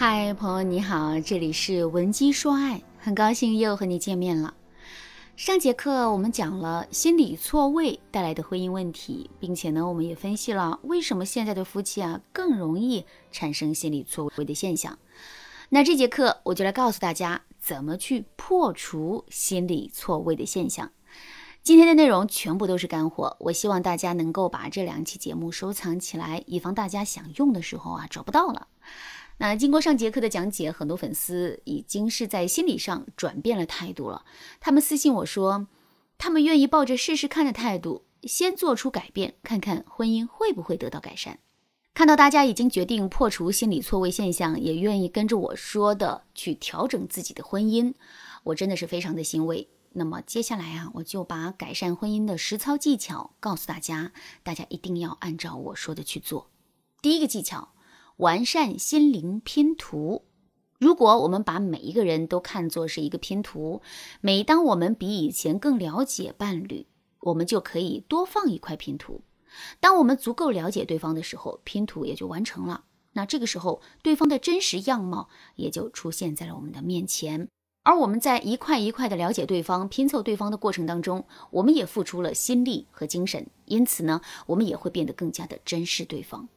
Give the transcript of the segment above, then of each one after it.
嗨，朋友你好，这里是文姬说爱，很高兴又和你见面了。上节课我们讲了心理错位带来的婚姻问题，并且呢，我们也分析了为什么现在的夫妻啊更容易产生心理错位的现象。那这节课我就来告诉大家怎么去破除心理错位的现象。今天的内容全部都是干货，我希望大家能够把这两期节目收藏起来，以防大家想用的时候啊找不到了。那经过上节课的讲解，很多粉丝已经是在心理上转变了态度了。他们私信我说，他们愿意抱着试试看的态度，先做出改变，看看婚姻会不会得到改善。看到大家已经决定破除心理错位现象，也愿意跟着我说的去调整自己的婚姻，我真的是非常的欣慰。那么接下来啊，我就把改善婚姻的实操技巧告诉大家，大家一定要按照我说的去做。第一个技巧。完善心灵拼图。如果我们把每一个人都看作是一个拼图，每当我们比以前更了解伴侣，我们就可以多放一块拼图。当我们足够了解对方的时候，拼图也就完成了。那这个时候，对方的真实样貌也就出现在了我们的面前。而我们在一块一块的了解对方、拼凑对方的过程当中，我们也付出了心力和精神，因此呢，我们也会变得更加的珍视对方。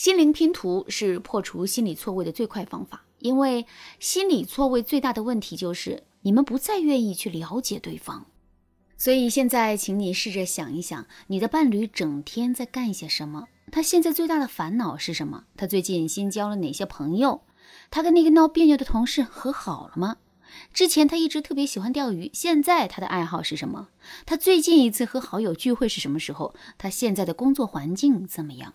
心灵拼图是破除心理错位的最快方法，因为心理错位最大的问题就是你们不再愿意去了解对方。所以现在，请你试着想一想，你的伴侣整天在干些什么？他现在最大的烦恼是什么？他最近新交了哪些朋友？他跟那个闹别扭的同事和好了吗？之前他一直特别喜欢钓鱼，现在他的爱好是什么？他最近一次和好友聚会是什么时候？他现在的工作环境怎么样？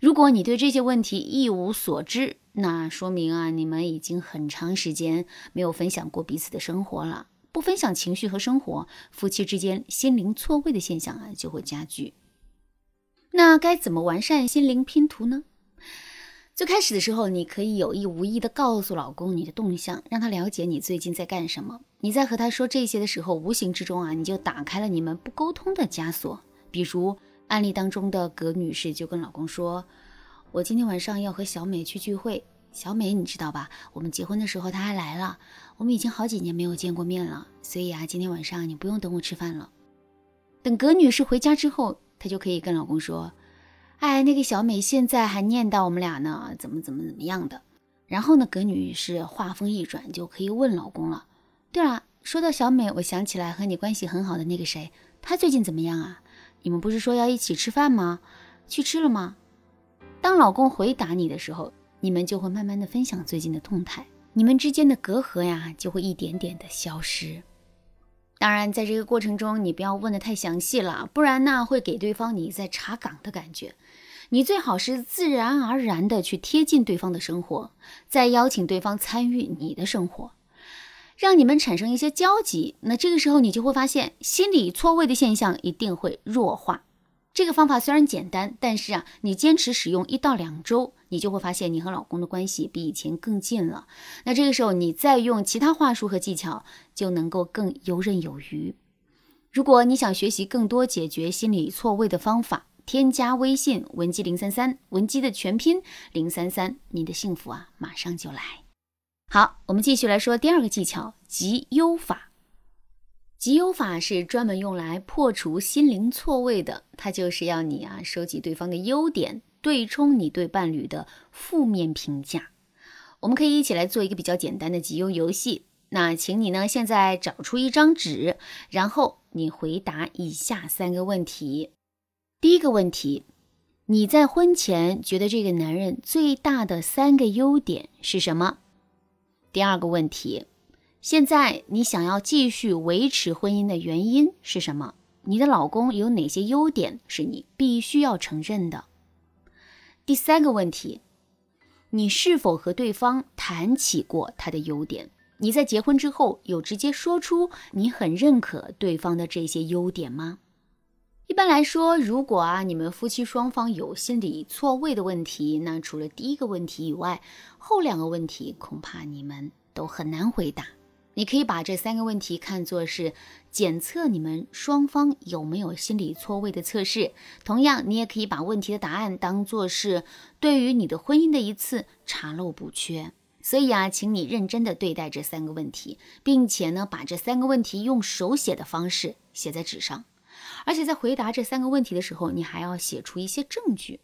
如果你对这些问题一无所知，那说明啊，你们已经很长时间没有分享过彼此的生活了。不分享情绪和生活，夫妻之间心灵错位的现象啊就会加剧。那该怎么完善心灵拼图呢？最开始的时候，你可以有意无意的告诉老公你的动向，让他了解你最近在干什么。你在和他说这些的时候，无形之中啊，你就打开了你们不沟通的枷锁，比如。案例当中的葛女士就跟老公说：“我今天晚上要和小美去聚会。小美你知道吧？我们结婚的时候她还来了。我们已经好几年没有见过面了，所以啊，今天晚上你不用等我吃饭了。等葛女士回家之后，她就可以跟老公说：‘哎，那个小美现在还念叨我们俩呢，怎么怎么怎么样的。’然后呢，葛女士话锋一转，就可以问老公了：‘对了，说到小美，我想起来和你关系很好的那个谁，她最近怎么样啊？’”你们不是说要一起吃饭吗？去吃了吗？当老公回答你的时候，你们就会慢慢的分享最近的动态，你们之间的隔阂呀就会一点点的消失。当然，在这个过程中，你不要问的太详细了，不然呢会给对方你在查岗的感觉。你最好是自然而然的去贴近对方的生活，再邀请对方参与你的生活。让你们产生一些交集，那这个时候你就会发现心理错位的现象一定会弱化。这个方法虽然简单，但是啊，你坚持使用一到两周，你就会发现你和老公的关系比以前更近了。那这个时候你再用其他话术和技巧，就能够更游刃有余。如果你想学习更多解决心理错位的方法，添加微信文姬零三三，文姬的全拼零三三，你的幸福啊，马上就来。好，我们继续来说第二个技巧——集优法。集优法是专门用来破除心灵错位的，它就是要你啊收集对方的优点，对冲你对伴侣的负面评价。我们可以一起来做一个比较简单的集优游戏。那请你呢现在找出一张纸，然后你回答以下三个问题。第一个问题：你在婚前觉得这个男人最大的三个优点是什么？第二个问题，现在你想要继续维持婚姻的原因是什么？你的老公有哪些优点是你必须要承认的？第三个问题，你是否和对方谈起过他的优点？你在结婚之后有直接说出你很认可对方的这些优点吗？一般来说，如果啊你们夫妻双方有心理错位的问题，那除了第一个问题以外，后两个问题恐怕你们都很难回答。你可以把这三个问题看作是检测你们双方有没有心理错位的测试。同样，你也可以把问题的答案当做是对于你的婚姻的一次查漏补缺。所以啊，请你认真的对待这三个问题，并且呢，把这三个问题用手写的方式写在纸上。而且在回答这三个问题的时候，你还要写出一些证据。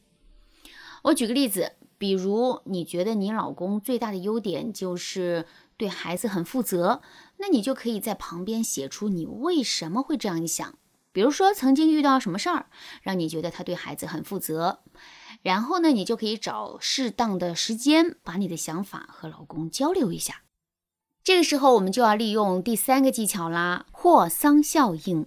我举个例子，比如你觉得你老公最大的优点就是对孩子很负责，那你就可以在旁边写出你为什么会这样想。比如说曾经遇到什么事儿，让你觉得他对孩子很负责。然后呢，你就可以找适当的时间，把你的想法和老公交流一下。这个时候，我们就要利用第三个技巧啦——霍桑效应。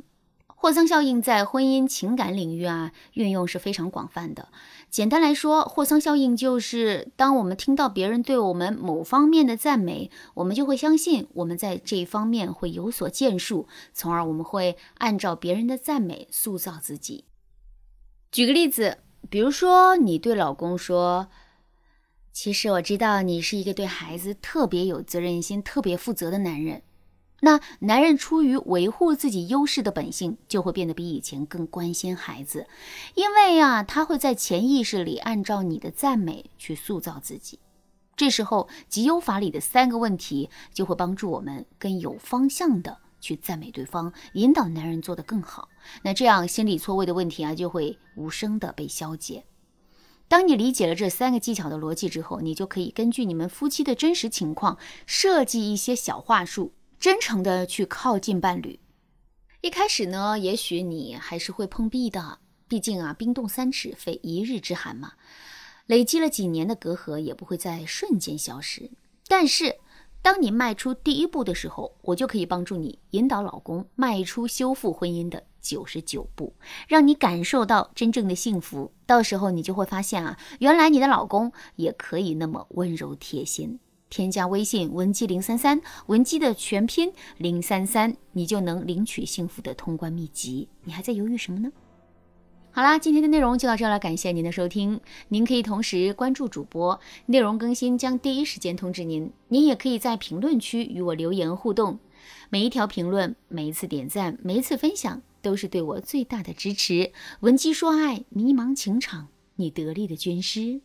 霍桑效应在婚姻情感领域啊，运用是非常广泛的。简单来说，霍桑效应就是当我们听到别人对我们某方面的赞美，我们就会相信我们在这一方面会有所建树，从而我们会按照别人的赞美塑造自己。举个例子。比如说，你对老公说：“其实我知道你是一个对孩子特别有责任心、特别负责的男人。”那男人出于维护自己优势的本性，就会变得比以前更关心孩子，因为呀，他会在潜意识里按照你的赞美去塑造自己。这时候，集优法里的三个问题就会帮助我们更有方向的。去赞美对方，引导男人做得更好，那这样心理错位的问题啊就会无声的被消解。当你理解了这三个技巧的逻辑之后，你就可以根据你们夫妻的真实情况设计一些小话术，真诚的去靠近伴侣。一开始呢，也许你还是会碰壁的，毕竟啊，冰冻三尺非一日之寒嘛，累积了几年的隔阂也不会在瞬间消失。但是。当你迈出第一步的时候，我就可以帮助你引导老公迈出修复婚姻的九十九步，让你感受到真正的幸福。到时候你就会发现啊，原来你的老公也可以那么温柔贴心。添加微信文姬零三三，文姬的全拼零三三，你就能领取幸福的通关秘籍。你还在犹豫什么呢？好啦，今天的内容就到这了，感谢您的收听。您可以同时关注主播，内容更新将第一时间通知您。您也可以在评论区与我留言互动，每一条评论、每一次点赞、每一次分享，都是对我最大的支持。文姬说爱，迷茫情场，你得力的军师。